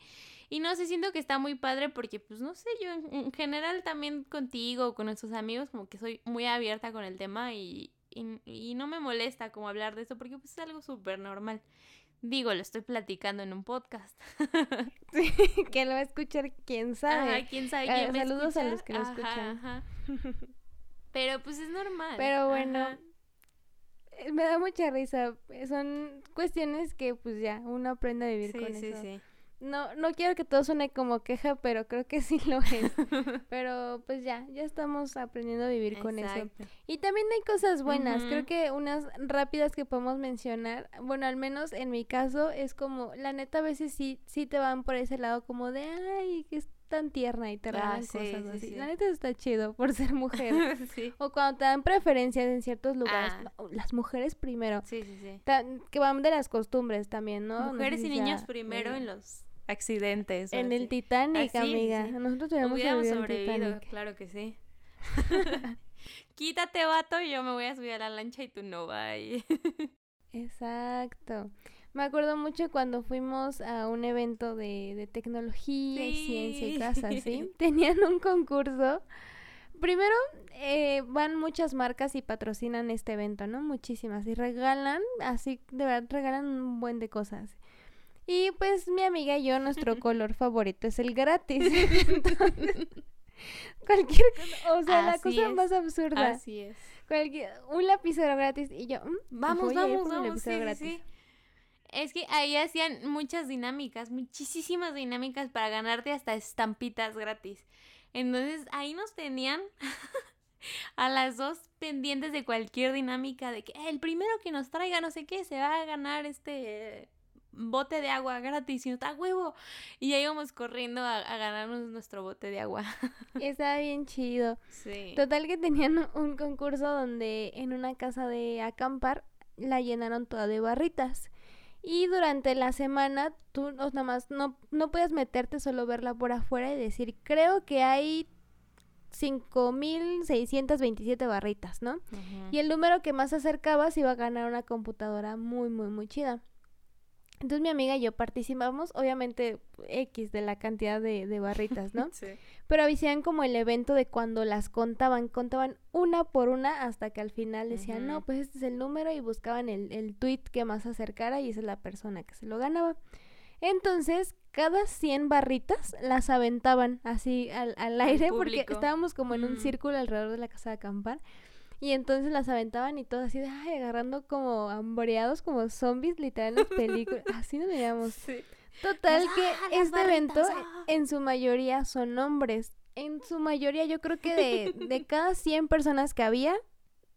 Y no sé, siento que está muy padre porque, pues, no sé, yo en, general también contigo, con nuestros amigos, como que soy muy abierta con el tema y, y, no me molesta como hablar de eso porque, pues, es algo súper normal Digo, lo estoy platicando en un podcast. sí, que lo va a escuchar quién sabe. Ajá, quién sabe Ah, quién me saludos a los que lo Ajá, escuchan. ajá. Pero pues es normal. Pero bueno, Ajá. Eh, Me da mucha risa. Son cuestiones que pues ya uno aprende a vivir Sí, con sí, eso. sí. No, no quiero que todo suene como queja, pero creo que sí lo es. pero pues ya, ya estamos aprendiendo a vivir con eso. Y también hay cosas buenas. Creo que unas rápidas que podemos mencionar, bueno, al menos en mi caso, es como, la neta a veces sí, sí te van por ese lado como de, ay, que es tan tierna y te Ah, sí, cosas sí, así. sí. La neta está chido por ser mujer. sí. o cuando te dan preferencias en ciertos lugares. Ah. no, las mujeres primero. Sí, sí, sí. Que van de las costumbres también, ¿no? No sé Mujeres si y niños primero en los accidentes. En el así. Titanic, Ah, amiga. sí. Nosotros hubiéramos Hubiéramos sobrevivido Titanic. claro que sí. Quítate, vato, y yo me voy a subir a la lancha y tú no vas. Exacto. Me acuerdo mucho cuando fuimos a un evento de, de tecnología y ciencia y cosas así. Tenían un concurso. Primero, eh, van muchas marcas y patrocinan este evento, ¿no? Muchísimas. Y regalan, así, de verdad, regalan un buen de cosas. Y pues mi amiga y yo, nuestro color favorito es el gratis. Entonces, cualquier o sea, la cosa es. más absurda. Así es. Cualquier, un lapicero gratis y yo, mm, Vamos, voy vamos, vamos. Sí, gratis. sí. Es que ahí hacían muchas dinámicas, muchísimas dinámicas para ganarte hasta estampitas gratis. Entonces ahí nos tenían a las dos pendientes de cualquier dinámica de que "Eh, el primero que nos traiga no sé qué se va a ganar este bote de agua gratis y nos da huevo. Y ya íbamos corriendo a, a ganarnos nuestro bote de agua. Estaba bien chido. Sí. Total que tenían un concurso donde en una casa de acampar la llenaron toda de barritas. Y durante la semana tú nada más no, no puedes meterte, solo verla por afuera y decir, creo que hay 5.627 barritas, ¿no? Y el número que más acercabas iba a ganar una computadora muy, muy, muy chida. Entonces mi amiga y yo participamos, obviamente X de la cantidad de, de barritas, ¿no? Sí. Pero hacían como el evento de cuando las contaban, contaban una por una hasta que al final decían, no, pues este es el número y buscaban el, el tweet que más acercara y esa es la persona que se lo ganaba. Entonces, cada 100 barritas las aventaban así al, al aire porque estábamos como en un Mm. círculo alrededor de la casa de acampar. Y entonces las aventaban y todos así de, ay, agarrando como hambreados, como zombies, literal, en las películas. Así nos veíamos. Sí. Total ¡Ah, que las este evento ah! en su mayoría son hombres. En su mayoría yo creo que de, de cada 100 personas que había,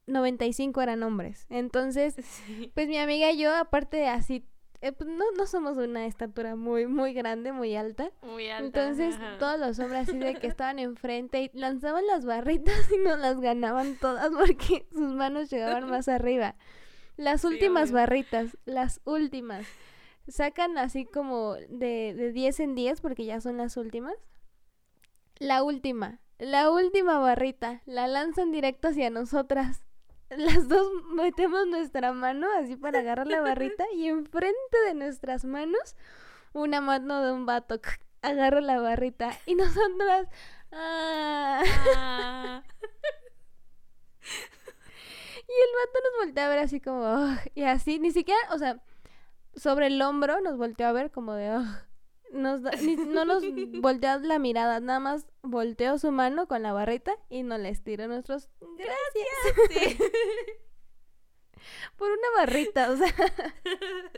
95 eran hombres. Entonces, Sí. pues mi amiga y yo, aparte de así, eh, pues, no, no somos de una estatura muy, muy grande, muy alta. Muy alta. Entonces ajá. todos los hombres así de que estaban enfrente y lanzaban las barritas y nos las ganaban todas porque sus manos llegaban más arriba. Las últimas barritas, las últimas. Sacan así como de, de 10 en 10 porque ya son las últimas. La última, la última barrita, la lanzan directo hacia nosotras. Las dos metemos nuestra mano así para agarrar la barrita y enfrente de nuestras manos una mano de un vato agarra la barrita y nosotras ah, Ah, y el vato nos voltea a ver así como y así ni siquiera o sea sobre el hombro nos volteó a ver como de. Nos da- ni- no nos volteó la mirada nada más volteó su mano con la barrita y nos la estiró nuestros gracias sí. por una barrita o sea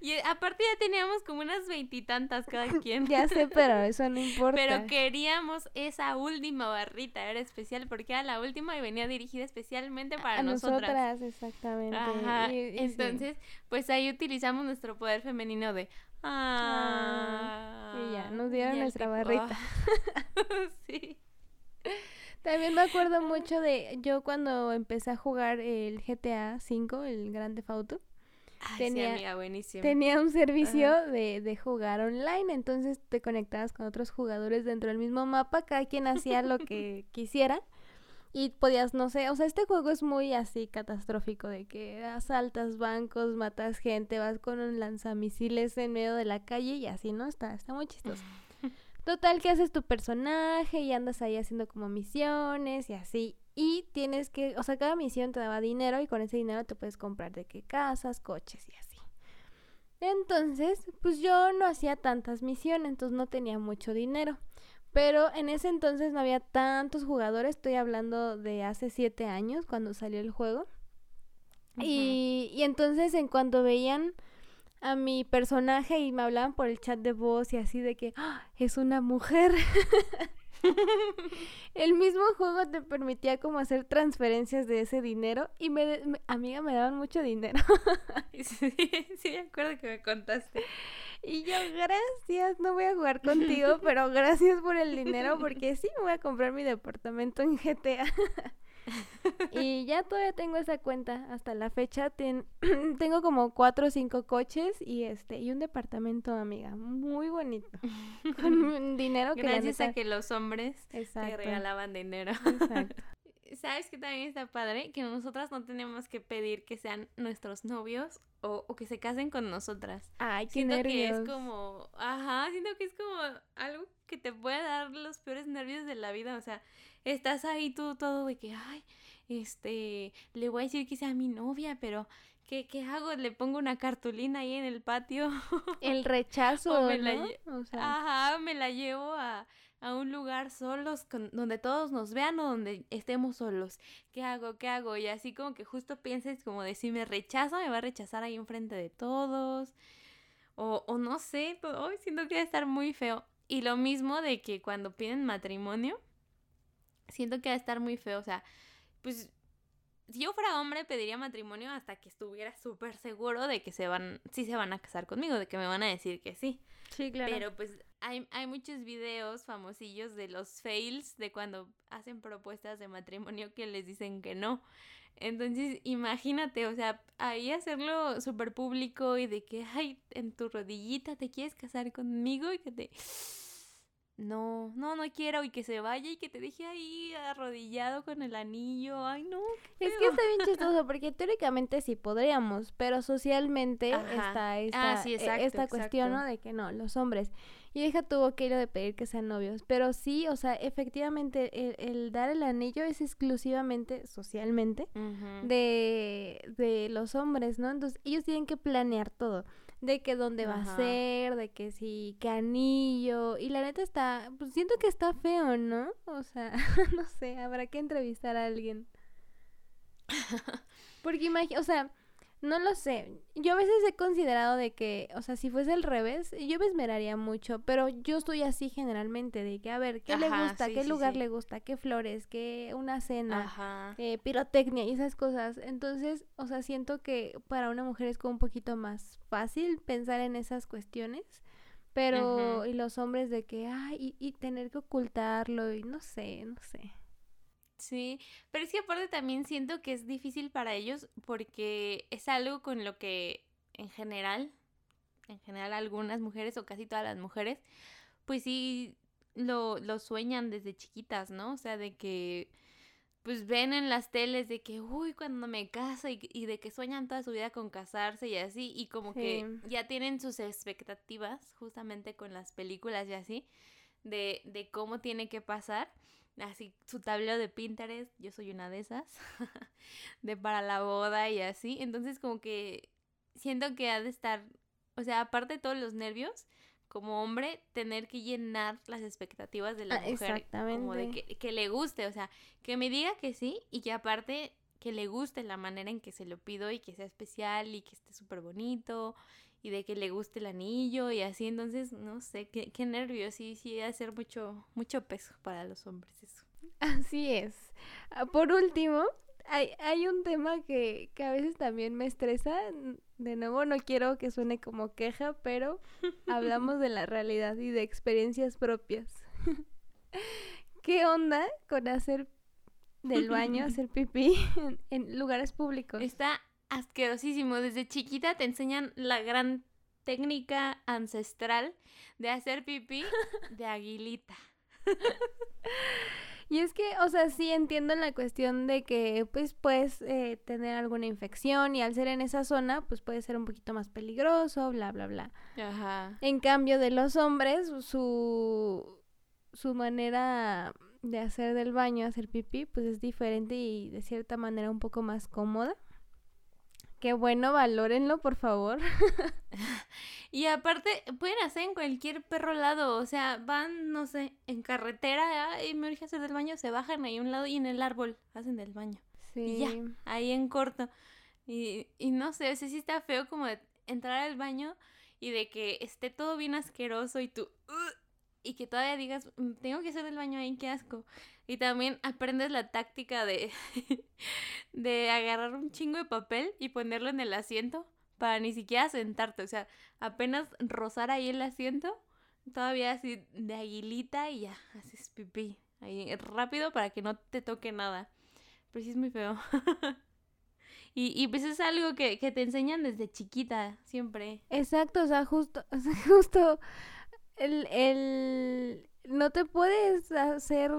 Y eh, aparte ya teníamos como unas veintitantas cada quien. ya sé pero eso no importa Pero queríamos esa última barrita, era especial porque era la última y venía dirigida especialmente para a nosotras. nosotras exactamente Ajá. Y- y sí. Entonces, pues ahí utilizamos nuestro poder femenino de ah, y ya, nos dieron nuestra tipo, barrita. "Ah". sí. También me acuerdo mucho de yo cuando empecé a jugar el GTA V, el Grande Auto, Ay, Tenía- sí, amiga, buenísimo. tenía un servicio de, de jugar online, entonces te conectabas con otros jugadores dentro del mismo mapa, cada quien hacía lo que quisiera y podías, no sé, o sea, este juego es muy así catastrófico, de que asaltas bancos, matas gente, vas con un lanzamisiles en medio de la calle y así, ¿no? Está, está muy chistoso. Total que haces tu personaje y andas ahí haciendo como misiones y así. Y tienes que, o sea, cada misión te daba dinero y con ese dinero te puedes comprar de qué casas, coches y así. Entonces, pues yo no hacía tantas misiones, entonces no tenía mucho dinero. Pero en ese entonces no había tantos jugadores, estoy hablando de hace siete años cuando salió el juego. y, y entonces en cuanto veían a mi personaje y me hablaban por el chat de voz y así de que ¡Ah! es una mujer. el mismo juego te permitía como hacer transferencias de ese dinero y me, amiga me daban mucho dinero. sí, sí, me acuerdo que me contaste. Y yo, gracias, no voy a jugar contigo, pero gracias por el dinero porque sí me voy a comprar mi departamento en GTA. y ya todavía tengo esa cuenta hasta la fecha. tengo como cuatro o cinco coches y este y un departamento, amiga, muy bonito. Con dinero que Gracias a que los hombres te regalaban dinero. Exacto. ¿Sabes que también está padre? Que nosotras no tenemos que pedir que sean nuestros novios o, o que se casen con nosotras. Ay, qué siento nervios. que es como, ajá, siento que es como algo que te puede dar los peores nervios de la vida. O sea, estás ahí tú todo de que, ay, este, le voy a decir que sea mi novia, pero ¿qué, qué hago? ¿Le pongo una cartulina ahí en el patio? El rechazo, me la Ajá, me la llevo a, a un lugar solos, donde todos nos vean o donde estemos solos. ¿Qué hago? ¿Qué hago? Y así como que justo pienses como de si me rechaza, me va a rechazar ahí enfrente de todos. O, o no sé, hoy siento que va a estar muy feo. Y lo mismo de que cuando piden matrimonio, siento que va a estar muy feo. O sea, pues si yo fuera hombre pediría matrimonio hasta que estuviera súper seguro de que se van, sí se van a casar conmigo, de que me van a decir que sí. Sí, claro. Pero pues hay, hay muchos videos famosillos de los fails de cuando hacen propuestas de matrimonio que les dicen que no. Entonces, imagínate, o sea, ahí hacerlo súper público y de que, ay, en tu rodillita te quieres casar conmigo y que te no, no, no quiero y que se vaya y que te deje ahí arrodillado con el anillo. Ay, no. Es que está bien chistoso porque teóricamente sí podríamos, pero socialmente está esta, ah, e, esta cuestión ¿no? de que no, los hombres. Y ella tuvo que ir de pedir que sean novios, pero sí, o sea, efectivamente el, dar el anillo es exclusivamente socialmente de, de los hombres, ¿no? Entonces ellos tienen que planear todo de que dónde va a ser, de que sí, qué anillo. Y la neta está, pues siento que está feo, ¿no? O sea, no sé, habrá que entrevistar a alguien. Porque imagínate, o sea, no lo sé. Yo a veces he considerado de que, o sea, si fuese al revés, yo me esmeraría mucho, pero yo estoy así generalmente, de que, a ver, ¿qué le gusta? ¿Qué lugar le gusta? ¿Qué flores? ¿Qué una cena? Eh, pirotecnia y esas cosas. Entonces, o sea, siento que para una mujer es como un poquito más fácil pensar en esas cuestiones. Pero, y los hombres de que, ay, y tener que ocultarlo, y no sé, no sé. Sí, pero es que aparte también siento que es difícil para ellos porque es algo con lo que en general, en general algunas mujeres o casi todas las mujeres, pues sí lo, lo sueñan desde chiquitas, ¿no? O sea, de que pues ven en las teles de que, uy, cuando me caso y, y de que sueñan toda su vida con casarse y así, y como que ya tienen sus expectativas justamente con las películas y así, de, de cómo tiene que pasar así su tablero de Pinterest, yo soy una de esas, de para la boda y así. Entonces como que siento que ha de estar, o sea, aparte de todos los nervios, como hombre, tener que llenar las expectativas de la ah, mujer. Exactamente. Como de que, que le guste, o sea, que me diga que sí y que aparte que le guste la manera en que se lo pido y que sea especial y que esté súper bonito y de que le guste el anillo y así, entonces, no sé, qué, qué nervios, sí, sí, debe ser mucho, mucho peso para los hombres eso. Así es. Ah, por último, hay, hay un tema que, que a veces también me estresa, de nuevo no quiero que suene como queja, pero hablamos de la realidad y de experiencias propias. ¿Qué onda con hacer del baño, hacer pipí en lugares públicos? Está asquerosísimo. Desde chiquita te enseñan la gran técnica ancestral de hacer pipí de aguilita. Y es que, o sea, sí entiendo la cuestión de que, pues, puedes eh, tener alguna infección y al ser en esa zona, pues puede ser un poquito más peligroso, bla, bla, bla. Ajá. En cambio, de los hombres, su, su manera de hacer del baño, hacer pipí, pues es diferente y de cierta manera un poco más cómoda. Qué bueno, valórenlo, por favor. y aparte, pueden hacer en cualquier perro lado. O sea, van, no sé, en carretera y me urge hacer del baño, se bajan ahí a un lado y en el árbol hacen del baño. Sí. Y ya, ahí en corto. Y, y no sé, o sea, sí está feo como de entrar al baño y de que esté todo bien asqueroso y tú... y que todavía digas, mm, tengo que hacer del baño ahí, qué asco. Y también aprendes la táctica de, de agarrar un chingo de papel y ponerlo en el asiento para ni siquiera sentarte. O sea, apenas rozar ahí el asiento, todavía así de aguilita y ya, haces pipí. Ahí rápido para que no te toque nada. Pero sí es muy feo. y, y pues es algo que, que te enseñan desde chiquita, siempre. Exacto, o sea, justo, justo el, el no te puedes hacer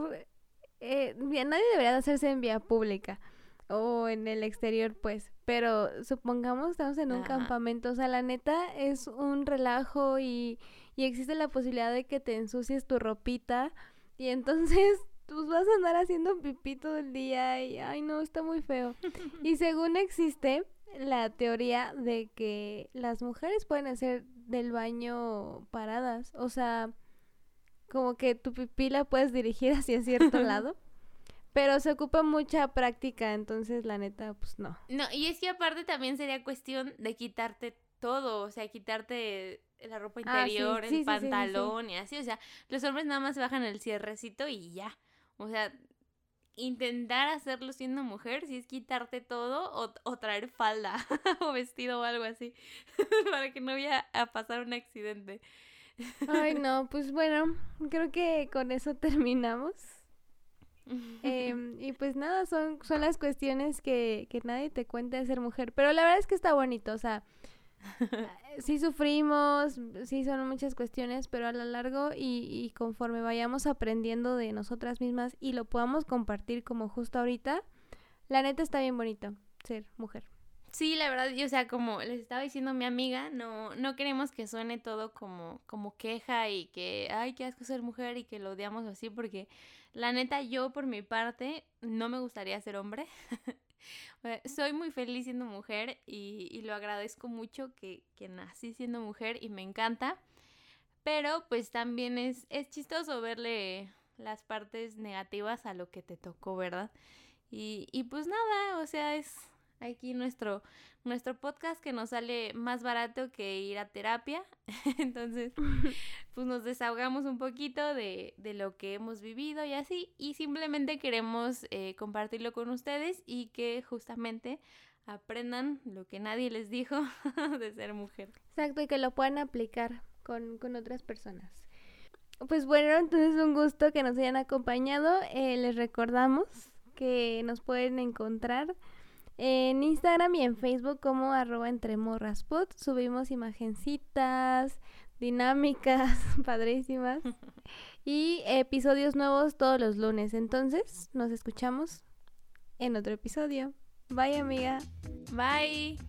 eh, nadie debería de hacerse en vía pública o en el exterior, pues. Pero supongamos estamos en un campamento, o sea, la neta es un relajo y, y existe la posibilidad de que te ensucies tu ropita y entonces pues vas a andar haciendo pipí todo el día y ay no, está muy feo. y según existe la teoría de que las mujeres pueden hacer del baño paradas, o sea, como que tu pipí la puedes dirigir hacia cierto lado. Pero se ocupa mucha práctica, entonces la neta, pues no. No, y es que aparte también sería cuestión de quitarte todo, o sea, quitarte la ropa ah, interior, el pantalón y así, o sea, los hombres nada más bajan el cierrecito y ya. O sea, intentar hacerlo siendo mujer, si es quitarte todo o, o traer falda o vestido o algo así, para que no vaya a pasar un accidente. Ay, no, pues bueno, creo que con eso terminamos. Em, y pues nada, son, son las cuestiones que, que nadie te cuenta de ser mujer. Pero la verdad es que está bonito, o sea, sí sufrimos, sí son muchas cuestiones, pero a lo largo y, y conforme vayamos aprendiendo de nosotras mismas y lo podamos compartir como justo ahorita, la neta está bien bonito ser mujer. Sí, la verdad, yo, o sea, como les estaba diciendo mi amiga, no, no queremos que suene todo como, como queja y que, ay, qué asco ser mujer y que lo odiamos así, porque la neta, yo por mi parte, no me gustaría ser hombre. Soy muy feliz siendo mujer y, y lo agradezco mucho que, que, nací siendo mujer y me encanta. Pero pues también es, es chistoso verle las partes negativas a lo que te tocó, ¿verdad? Y, y pues nada, o sea, es, aquí nuestro, nuestro podcast que nos sale más barato que ir a terapia. Entonces, pues nos desahogamos un poquito de, de, lo que hemos vivido y así. Y simplemente queremos eh, compartirlo con ustedes y que justamente aprendan lo que nadie les dijo de ser mujer. Exacto, y que lo puedan aplicar con, con otras personas. Pues bueno, entonces un gusto que nos hayan acompañado. Eh, les recordamos que nos pueden encontrar en Instagram y en Facebook como arroba entre Subimos imagencitas, dinámicas, padrísimas. Y episodios nuevos todos los lunes. Entonces, nos escuchamos en otro episodio. Bye amiga. Bye.